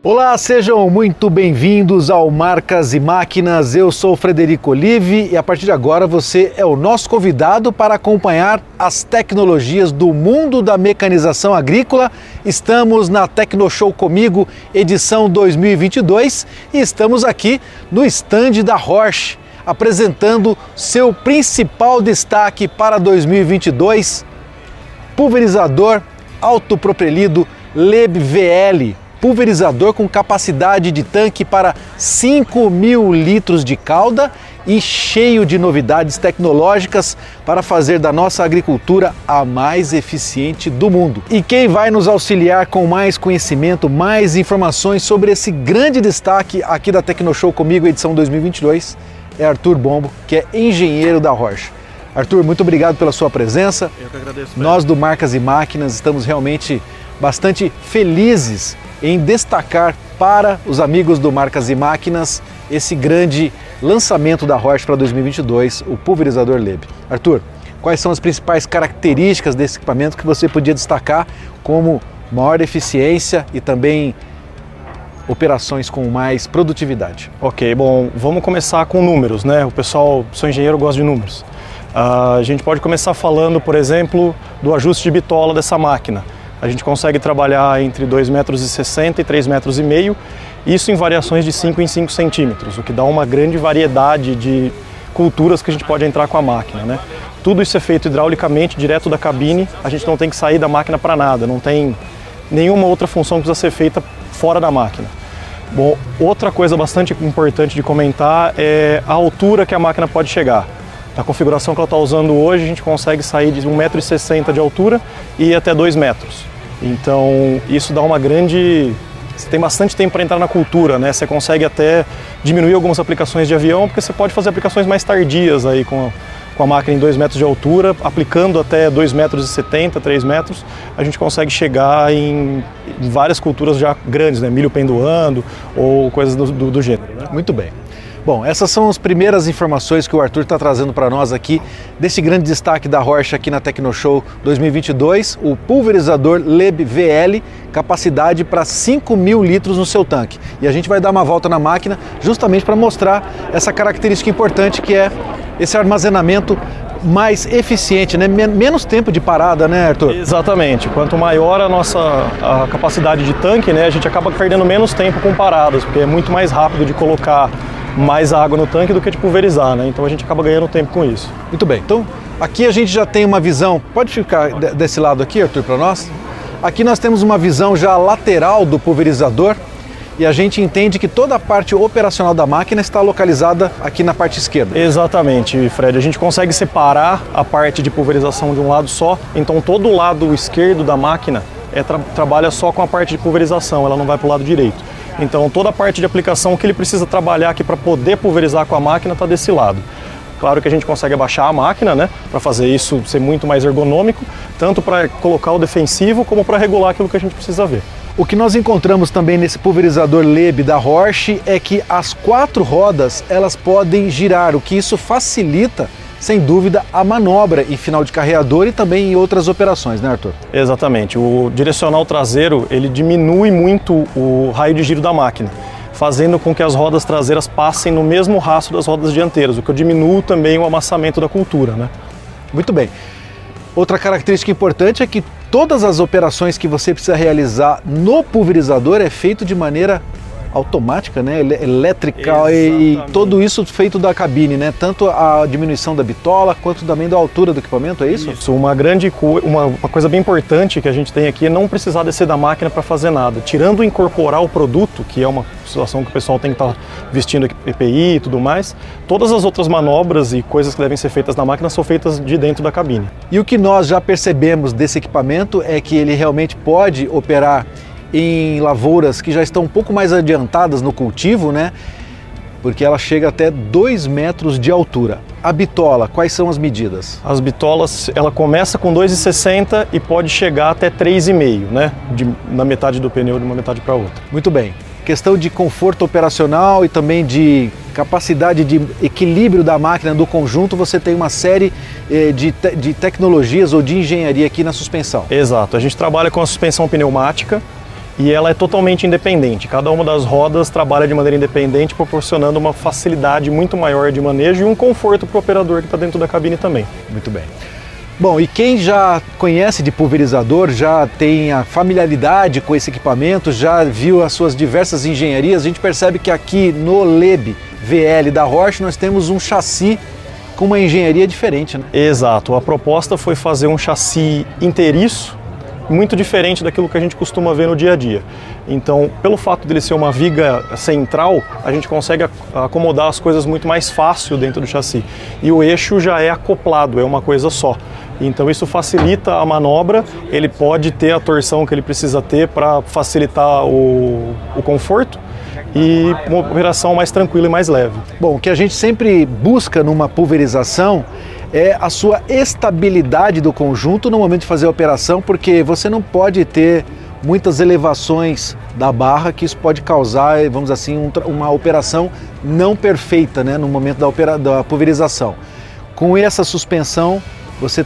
Olá, sejam muito bem-vindos ao Marcas e Máquinas. Eu sou Frederico Olive e a partir de agora você é o nosso convidado para acompanhar as tecnologias do mundo da mecanização agrícola. Estamos na Tecnoshow comigo, edição 2022, e estamos aqui no estande da Roche, apresentando seu principal destaque para 2022, pulverizador autopropelido Leb VL pulverizador com capacidade de tanque para 5 mil litros de calda e cheio de novidades tecnológicas para fazer da nossa agricultura a mais eficiente do mundo. E quem vai nos auxiliar com mais conhecimento, mais informações sobre esse grande destaque aqui da Tecnoshow comigo, edição 2022, é Arthur Bombo, que é engenheiro da Rocha. Arthur, muito obrigado pela sua presença. Eu que agradeço. Nós do Marcas e Máquinas estamos realmente bastante felizes em destacar para os amigos do Marcas e Máquinas esse grande lançamento da Roche para 2022, o pulverizador Leb. Arthur, quais são as principais características desse equipamento que você podia destacar como maior eficiência e também operações com mais produtividade? Ok, bom, vamos começar com números, né? O pessoal, sou engenheiro, gosta de números. Uh, a gente pode começar falando, por exemplo, do ajuste de bitola dessa máquina. A gente consegue trabalhar entre 2,60 metros e 3,5 metros, isso em variações de 5 em 5 centímetros, o que dá uma grande variedade de culturas que a gente pode entrar com a máquina. Né? Tudo isso é feito hidraulicamente, direto da cabine, a gente não tem que sair da máquina para nada, não tem nenhuma outra função que precisa ser feita fora da máquina. Bom, outra coisa bastante importante de comentar é a altura que a máquina pode chegar. Na configuração que ela está usando hoje, a gente consegue sair de 1,60m de altura e ir até 2 metros. Então, isso dá uma grande. Você tem bastante tempo para entrar na cultura, né? Você consegue até diminuir algumas aplicações de avião, porque você pode fazer aplicações mais tardias aí com, com a máquina em 2 metros de altura, aplicando até 2 metros e 70, 3 metros, a gente consegue chegar em, em várias culturas já grandes, né? Milho pendoando ou coisas do, do, do gênero. Né? Muito bem. Bom, essas são as primeiras informações que o Arthur está trazendo para nós aqui desse grande destaque da Rocha aqui na Tecnoshow 2022, o pulverizador Leb VL, capacidade para 5 mil litros no seu tanque. E a gente vai dar uma volta na máquina justamente para mostrar essa característica importante que é esse armazenamento mais eficiente, né? menos tempo de parada, né, Arthur? Exatamente. Quanto maior a nossa a capacidade de tanque, né, a gente acaba perdendo menos tempo com paradas, porque é muito mais rápido de colocar mais água no tanque do que de pulverizar, né? Então a gente acaba ganhando tempo com isso. Muito bem. Então aqui a gente já tem uma visão. Pode ficar desse lado aqui, Arthur, para nós? Aqui nós temos uma visão já lateral do pulverizador e a gente entende que toda a parte operacional da máquina está localizada aqui na parte esquerda. Exatamente, Fred. A gente consegue separar a parte de pulverização de um lado só, então todo o lado esquerdo da máquina é tra trabalha só com a parte de pulverização, ela não vai para o lado direito. Então toda a parte de aplicação que ele precisa trabalhar aqui para poder pulverizar com a máquina está desse lado. Claro que a gente consegue abaixar a máquina, né, para fazer isso ser muito mais ergonômico, tanto para colocar o defensivo como para regular aquilo que a gente precisa ver. O que nós encontramos também nesse pulverizador Leb da Roche é que as quatro rodas elas podem girar, o que isso facilita sem dúvida, a manobra em final de carreador e também em outras operações, né, Arthur? Exatamente. O direcional traseiro ele diminui muito o raio de giro da máquina, fazendo com que as rodas traseiras passem no mesmo rastro das rodas dianteiras, o que diminui também o amassamento da cultura, né? Muito bem. Outra característica importante é que todas as operações que você precisa realizar no pulverizador é feito de maneira automática, né? elétrica Exatamente. e tudo isso feito da cabine, né? Tanto a diminuição da bitola quanto também da altura do equipamento, é isso? Isso, uma grande co uma, uma coisa bem importante que a gente tem aqui é não precisar descer da máquina para fazer nada. Tirando incorporar o produto, que é uma situação que o pessoal tem que estar tá vestindo EPI e tudo mais, todas as outras manobras e coisas que devem ser feitas na máquina são feitas de dentro da cabine. E o que nós já percebemos desse equipamento é que ele realmente pode operar em lavouras que já estão um pouco mais adiantadas no cultivo, né? Porque ela chega até 2 metros de altura. A bitola, quais são as medidas? As bitolas, ela começa com 2,60 e pode chegar até 3,5, né? De, na metade do pneu de uma metade para outra. Muito bem. Questão de conforto operacional e também de capacidade de equilíbrio da máquina, do conjunto, você tem uma série eh, de, te de tecnologias ou de engenharia aqui na suspensão. Exato. A gente trabalha com a suspensão pneumática, e ela é totalmente independente. Cada uma das rodas trabalha de maneira independente, proporcionando uma facilidade muito maior de manejo e um conforto para o operador que está dentro da cabine também. Muito bem. Bom, e quem já conhece de pulverizador, já tem a familiaridade com esse equipamento, já viu as suas diversas engenharias, a gente percebe que aqui no LEB VL da Roche nós temos um chassi com uma engenharia diferente. Né? Exato, a proposta foi fazer um chassi inteiriço, muito diferente daquilo que a gente costuma ver no dia a dia. Então, pelo fato dele ser uma viga central, a gente consegue acomodar as coisas muito mais fácil dentro do chassi. E o eixo já é acoplado, é uma coisa só. Então isso facilita a manobra, ele pode ter a torção que ele precisa ter para facilitar o, o conforto e uma operação mais tranquila e mais leve. Bom, o que a gente sempre busca numa pulverização é a sua estabilidade do conjunto no momento de fazer a operação, porque você não pode ter muitas elevações da barra, que isso pode causar, vamos assim, um, uma operação não perfeita né, no momento da, opera, da pulverização. Com essa suspensão, você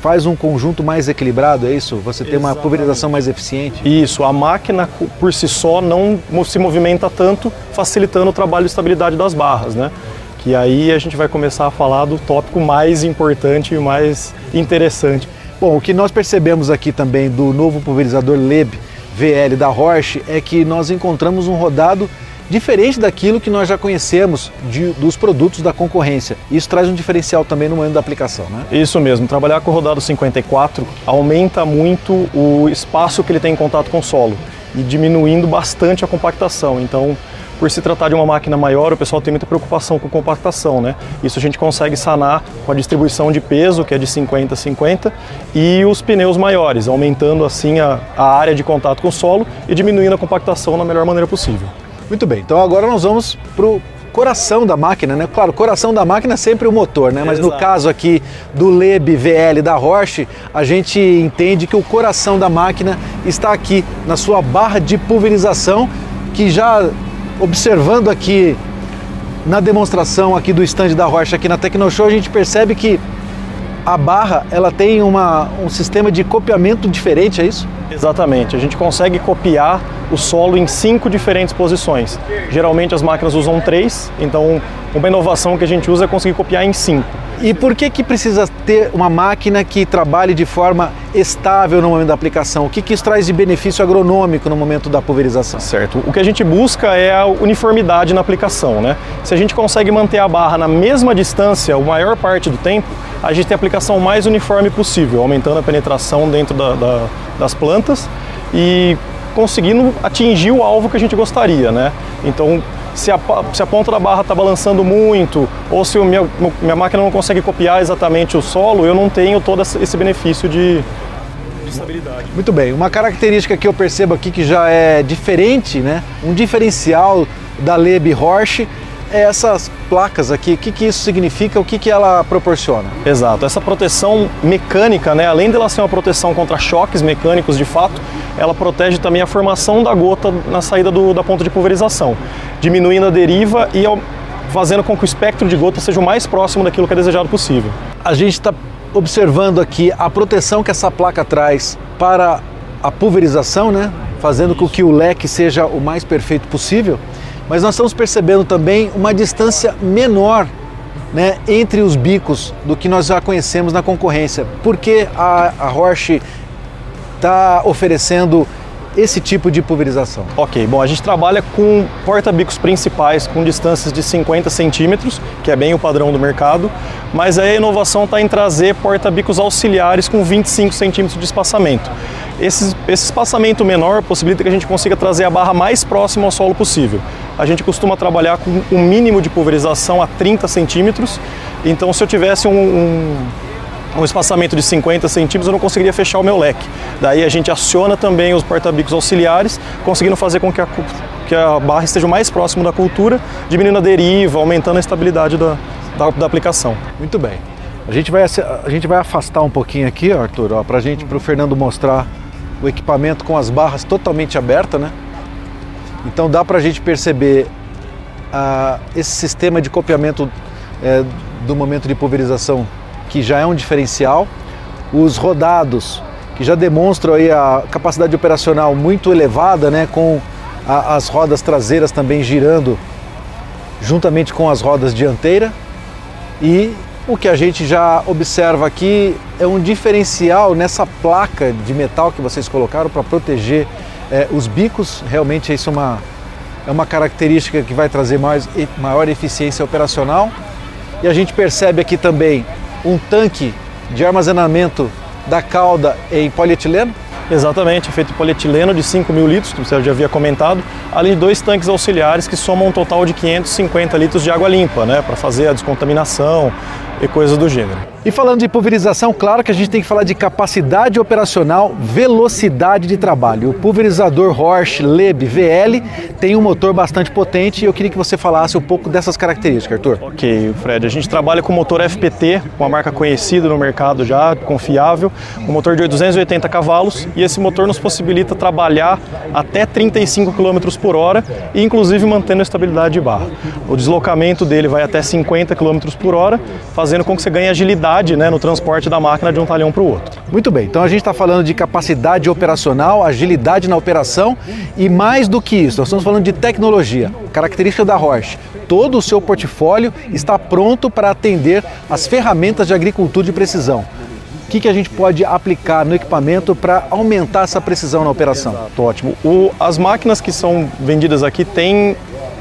faz um conjunto mais equilibrado, é isso? Você tem uma pulverização mais eficiente? Isso, a máquina por si só não se movimenta tanto, facilitando o trabalho de estabilidade das barras, né? Que aí a gente vai começar a falar do tópico mais importante e mais interessante. Bom, o que nós percebemos aqui também do novo pulverizador LEB VL da Roche é que nós encontramos um rodado diferente daquilo que nós já conhecemos de, dos produtos da concorrência. Isso traz um diferencial também no momento da aplicação, né? Isso mesmo. Trabalhar com o rodado 54 aumenta muito o espaço que ele tem em contato com o solo e diminuindo bastante a compactação. Então, por se tratar de uma máquina maior, o pessoal tem muita preocupação com compactação, né? Isso a gente consegue sanar com a distribuição de peso, que é de 50 a 50, e os pneus maiores, aumentando assim a, a área de contato com o solo e diminuindo a compactação da melhor maneira possível. Muito bem, então agora nós vamos para o coração da máquina, né? Claro, o coração da máquina é sempre o motor, né? Mas Exato. no caso aqui do Leb VL da Roche, a gente entende que o coração da máquina está aqui na sua barra de pulverização, que já observando aqui na demonstração aqui do stand da Roche aqui na Tecnoshow, a gente percebe que a barra ela tem uma, um sistema de copiamento diferente, é isso? Exatamente, a gente consegue copiar o solo em cinco diferentes posições. Geralmente as máquinas usam três, então uma inovação que a gente usa é conseguir copiar em cinco. E por que, que precisa ter uma máquina que trabalhe de forma estável no momento da aplicação? O que, que isso traz de benefício agronômico no momento da pulverização? Certo. O que a gente busca é a uniformidade na aplicação. Né? Se a gente consegue manter a barra na mesma distância a maior parte do tempo, a gente tem a aplicação mais uniforme possível, aumentando a penetração dentro da, da, das plantas e conseguindo atingir o alvo que a gente gostaria. Né? Então, se a, se a ponta da barra está balançando muito ou se minha, minha máquina não consegue copiar exatamente o solo, eu não tenho todo esse benefício de, de estabilidade. Muito bem, uma característica que eu percebo aqui que já é diferente, né? um diferencial da Leb Horsch é essas placas aqui, o que, que isso significa, o que, que ela proporciona? Exato, essa proteção mecânica, né, além dela ser uma proteção contra choques mecânicos de fato, ela protege também a formação da gota na saída do, da ponta de pulverização, diminuindo a deriva e fazendo com que o espectro de gota seja o mais próximo daquilo que é desejado possível. A gente está observando aqui a proteção que essa placa traz para a pulverização, né? fazendo com que o leque seja o mais perfeito possível mas nós estamos percebendo também uma distância menor né, entre os bicos do que nós já conhecemos na concorrência. Por que a, a Roche está oferecendo esse tipo de pulverização? Ok, bom, a gente trabalha com porta-bicos principais com distâncias de 50 centímetros, que é bem o padrão do mercado, mas a inovação está em trazer porta-bicos auxiliares com 25 centímetros de espaçamento. Esse, esse espaçamento menor possibilita que a gente consiga trazer a barra mais próxima ao solo possível. A gente costuma trabalhar com um mínimo de pulverização a 30 centímetros, então se eu tivesse um, um um espaçamento de 50 centímetros, eu não conseguiria fechar o meu leque. Daí a gente aciona também os porta-bicos auxiliares, conseguindo fazer com que a, que a barra esteja mais próximo da cultura, diminuindo a deriva, aumentando a estabilidade da, da, da aplicação. Muito bem. A gente vai, a gente vai afastar um pouquinho aqui, Arthur, para gente, para o Fernando mostrar o equipamento com as barras totalmente abertas, né? Então dá para a gente perceber ah, esse sistema de copiamento é, do momento de pulverização que já é um diferencial. Os rodados que já demonstram aí a capacidade operacional muito elevada, né, com a, as rodas traseiras também girando juntamente com as rodas dianteiras. E o que a gente já observa aqui é um diferencial nessa placa de metal que vocês colocaram para proteger é, os bicos. Realmente isso é uma, é uma característica que vai trazer mais, maior eficiência operacional. E a gente percebe aqui também um tanque de armazenamento da cauda em polietileno? Exatamente, feito em polietileno de 5 mil litros, que você já havia comentado, além de dois tanques auxiliares que somam um total de 550 litros de água limpa, né, para fazer a descontaminação e coisas do gênero. E falando de pulverização, claro que a gente tem que falar de capacidade operacional, velocidade de trabalho. O pulverizador Horsch Leb VL tem um motor bastante potente e eu queria que você falasse um pouco dessas características, Arthur. Ok, Fred, a gente trabalha com motor FPT, uma marca conhecida no mercado já, confiável, um motor de 280 cavalos e esse motor nos possibilita trabalhar até 35 km por hora e inclusive mantendo a estabilidade de barra. O deslocamento dele vai até 50 km por hora, fazendo com que você ganhe agilidade né, no transporte da máquina de um talhão para o outro. Muito bem, então a gente está falando de capacidade operacional, agilidade na operação e mais do que isso, nós estamos falando de tecnologia, característica da Roche. Todo o seu portfólio está pronto para atender as ferramentas de agricultura de precisão. O que, que a gente pode aplicar no equipamento para aumentar essa precisão na operação? Ótimo. O, as máquinas que são vendidas aqui têm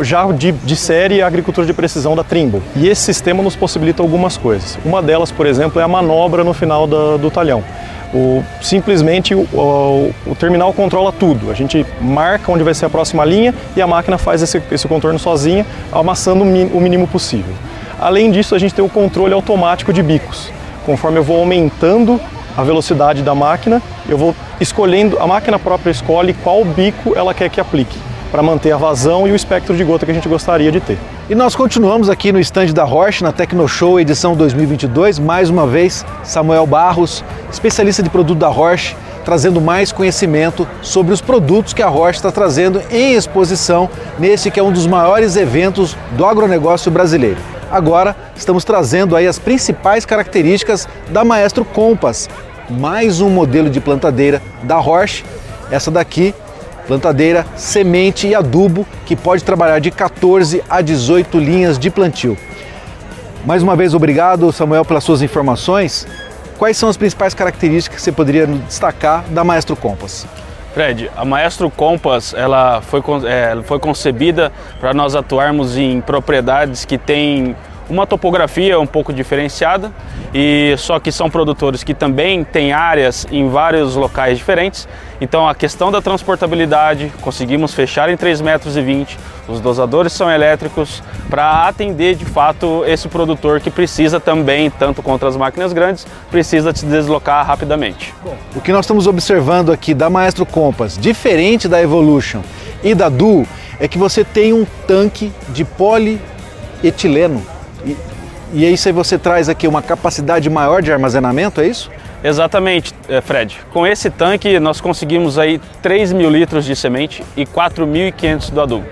já de, de série a agricultura de precisão da Trimble. E esse sistema nos possibilita algumas coisas. Uma delas, por exemplo, é a manobra no final da, do talhão. O, simplesmente o, o, o, terminal controla tudo. A gente marca onde vai ser a próxima linha e a máquina faz esse, esse contorno sozinha, amassando o mínimo possível. Além disso, a gente tem o controle automático de bicos. Conforme eu vou aumentando a velocidade da máquina, eu vou escolhendo, a máquina própria escolhe qual bico ela quer que aplique para manter a vazão e o espectro de gota que a gente gostaria de ter. E nós continuamos aqui no estande da Roche, na Tecnoshow edição 2022, mais uma vez Samuel Barros, especialista de produto da Roche, trazendo mais conhecimento sobre os produtos que a Roche está trazendo em exposição nesse que é um dos maiores eventos do agronegócio brasileiro. Agora estamos trazendo aí as principais características da Maestro Compass, mais um modelo de plantadeira da Roche. Essa daqui plantadeira, semente e adubo que pode trabalhar de 14 a 18 linhas de plantio. Mais uma vez, obrigado, Samuel, pelas suas informações. Quais são as principais características que você poderia destacar da Maestro Compass? Fred, a Maestro Compass ela foi, é, foi concebida para nós atuarmos em propriedades que têm uma topografia um pouco diferenciada e só que são produtores que também têm áreas em vários locais diferentes. Então a questão da transportabilidade, conseguimos fechar em 3,20 metros, os dosadores são elétricos para atender de fato esse produtor que precisa também, tanto contra as máquinas grandes, precisa se deslocar rapidamente. Bom, o que nós estamos observando aqui da Maestro Compass, diferente da Evolution e da Duo, é que você tem um tanque de polietileno e, e isso aí você traz aqui uma capacidade maior de armazenamento, é isso? Exatamente, eh, Fred. Com esse tanque nós conseguimos aí 3 mil litros de semente e 4.500 do adubo.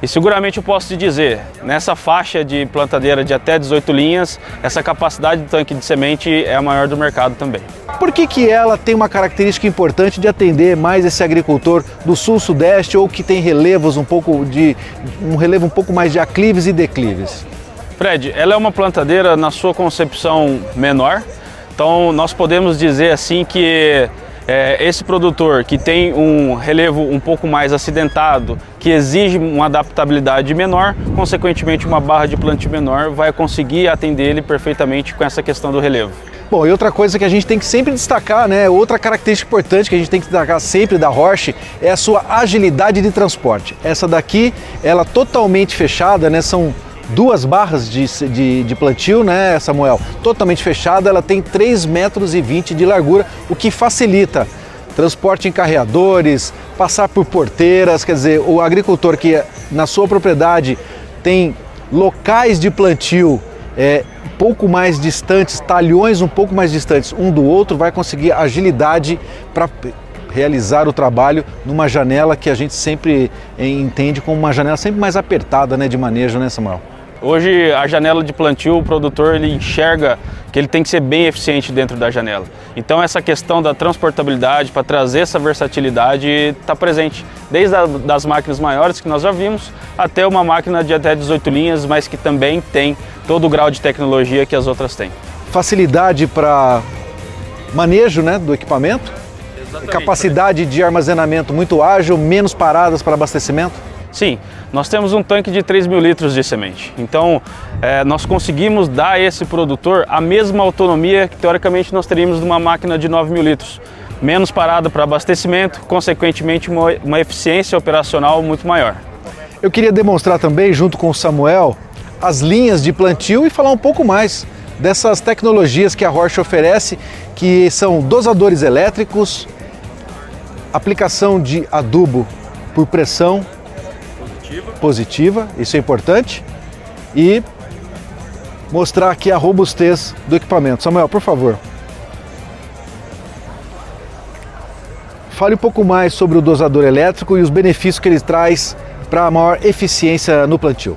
E seguramente eu posso te dizer, nessa faixa de plantadeira de até 18 linhas, essa capacidade de tanque de semente é a maior do mercado também. Por que, que ela tem uma característica importante de atender mais esse agricultor do sul-sudeste ou que tem relevos um pouco de um relevo um pouco mais de aclives e declives? Fred, ela é uma plantadeira na sua concepção menor, então nós podemos dizer assim que é, esse produtor que tem um relevo um pouco mais acidentado, que exige uma adaptabilidade menor, consequentemente uma barra de plantio menor, vai conseguir atender ele perfeitamente com essa questão do relevo. Bom, e outra coisa que a gente tem que sempre destacar, né? Outra característica importante que a gente tem que destacar sempre da Roche é a sua agilidade de transporte. Essa daqui, ela totalmente fechada, né? São duas barras de, de, de, plantio, né, Samuel? Totalmente fechada, ela tem 3 metros 20 de largura, o que facilita transporte em carreadores, passar por porteiras, quer dizer, o agricultor que na sua propriedade tem locais de plantio é, pouco mais distantes, talhões um pouco mais distantes um do outro, vai conseguir agilidade para realizar o trabalho numa janela que a gente sempre entende como uma janela sempre mais apertada né, de manejo, né, Samuel? Hoje a janela de plantio, o produtor ele enxerga que ele tem que ser bem eficiente dentro da janela. Então essa questão da transportabilidade para trazer essa versatilidade está presente, desde a, das máquinas maiores que nós já vimos até uma máquina de até 18 linhas, mas que também tem todo o grau de tecnologia que as outras têm. Facilidade para manejo né, do equipamento, Exatamente, capacidade de armazenamento muito ágil, menos paradas para abastecimento. Sim, nós temos um tanque de 3 mil litros de semente. Então, é, nós conseguimos dar a esse produtor a mesma autonomia que teoricamente nós teríamos numa máquina de 9 mil litros. Menos parada para abastecimento, consequentemente, uma, uma eficiência operacional muito maior. Eu queria demonstrar também, junto com o Samuel, as linhas de plantio e falar um pouco mais dessas tecnologias que a Roche oferece, que são dosadores elétricos, aplicação de adubo por pressão positiva, positiva isso é importante, e mostrar aqui a robustez do equipamento. Samuel, por favor. Fale um pouco mais sobre o dosador elétrico e os benefícios que ele traz para a maior eficiência no plantio.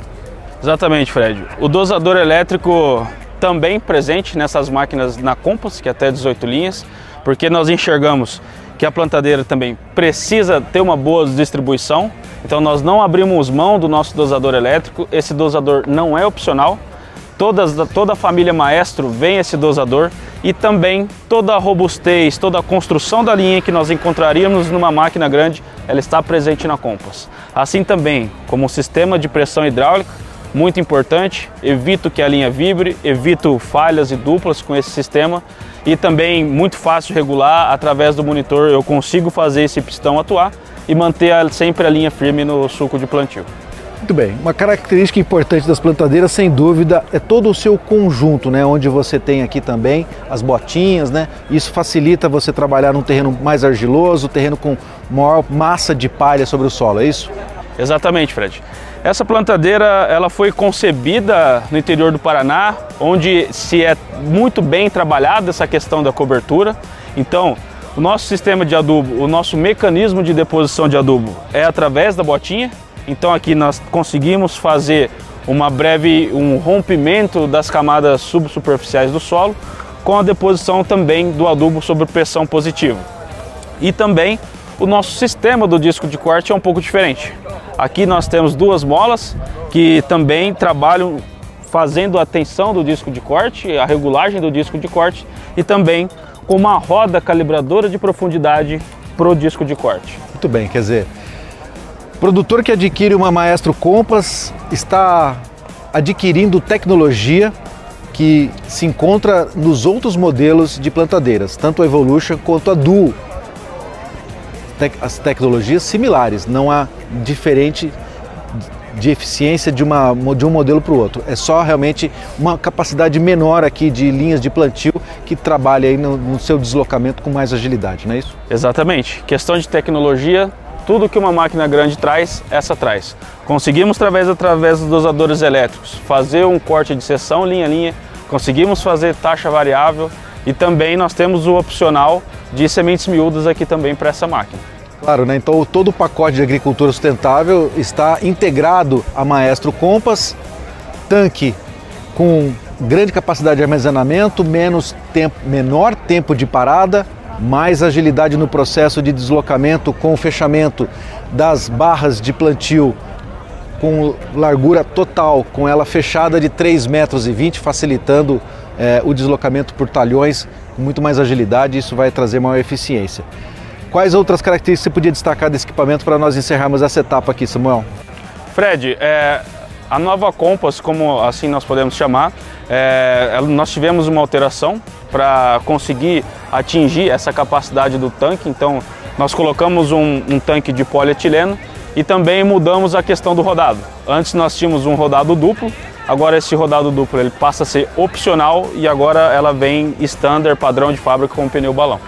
Exatamente, Fred. O dosador elétrico também presente nessas máquinas na Compass, que é até 18 linhas, porque nós enxergamos que a plantadeira também precisa ter uma boa distribuição, então nós não abrimos mão do nosso dosador elétrico, esse dosador não é opcional, Todas, toda a família Maestro vem esse dosador. E também toda a robustez, toda a construção da linha que nós encontraríamos numa máquina grande, ela está presente na Compass. Assim também, como o sistema de pressão hidráulica, muito importante, evito que a linha vibre, evito falhas e duplas com esse sistema e também muito fácil regular, através do monitor eu consigo fazer esse pistão atuar e manter sempre a linha firme no suco de plantio. Muito bem. Uma característica importante das plantadeiras, sem dúvida, é todo o seu conjunto, né? Onde você tem aqui também as botinhas, né? Isso facilita você trabalhar num terreno mais argiloso, terreno com maior massa de palha sobre o solo, é isso? Exatamente, Fred. Essa plantadeira ela foi concebida no interior do Paraná, onde se é muito bem trabalhada essa questão da cobertura. Então, o nosso sistema de adubo, o nosso mecanismo de deposição de adubo é através da botinha, então aqui nós conseguimos fazer uma breve um rompimento das camadas subsuperficiais do solo com a deposição também do adubo sob pressão positiva. E também o nosso sistema do disco de corte é um pouco diferente. Aqui nós temos duas molas que também trabalham fazendo a tensão do disco de corte, a regulagem do disco de corte e também com uma roda calibradora de profundidade para o disco de corte. Muito bem, quer dizer, Produtor que adquire uma Maestro Compass está adquirindo tecnologia que se encontra nos outros modelos de plantadeiras, tanto a Evolution quanto a Duo. As tecnologias similares, não há diferente de eficiência de, uma, de um modelo para o outro. É só realmente uma capacidade menor aqui de linhas de plantio que trabalha aí no, no seu deslocamento com mais agilidade, não é isso? Exatamente. Questão de tecnologia, tudo que uma máquina grande traz, essa traz. Conseguimos, através, através dos dosadores elétricos, fazer um corte de seção linha a linha, conseguimos fazer taxa variável e também nós temos o opcional de sementes miúdas aqui também para essa máquina. Claro, né? então todo o pacote de agricultura sustentável está integrado a Maestro Compass, tanque com grande capacidade de armazenamento, menos tempo, menor tempo de parada, mais agilidade no processo de deslocamento com o fechamento das barras de plantio com largura total, com ela fechada de 3,20 metros, 20, facilitando é, o deslocamento por talhões com muito mais agilidade, isso vai trazer maior eficiência. Quais outras características você podia destacar desse equipamento para nós encerrarmos essa etapa aqui, Samuel? Fred, é, a nova Compass, como assim nós podemos chamar, é, nós tivemos uma alteração para conseguir atingir essa capacidade do tanque. Então, nós colocamos um, um tanque de polietileno e também mudamos a questão do rodado. Antes nós tínhamos um rodado duplo, agora esse rodado duplo ele passa a ser opcional e agora ela vem standard, padrão de fábrica com pneu balão.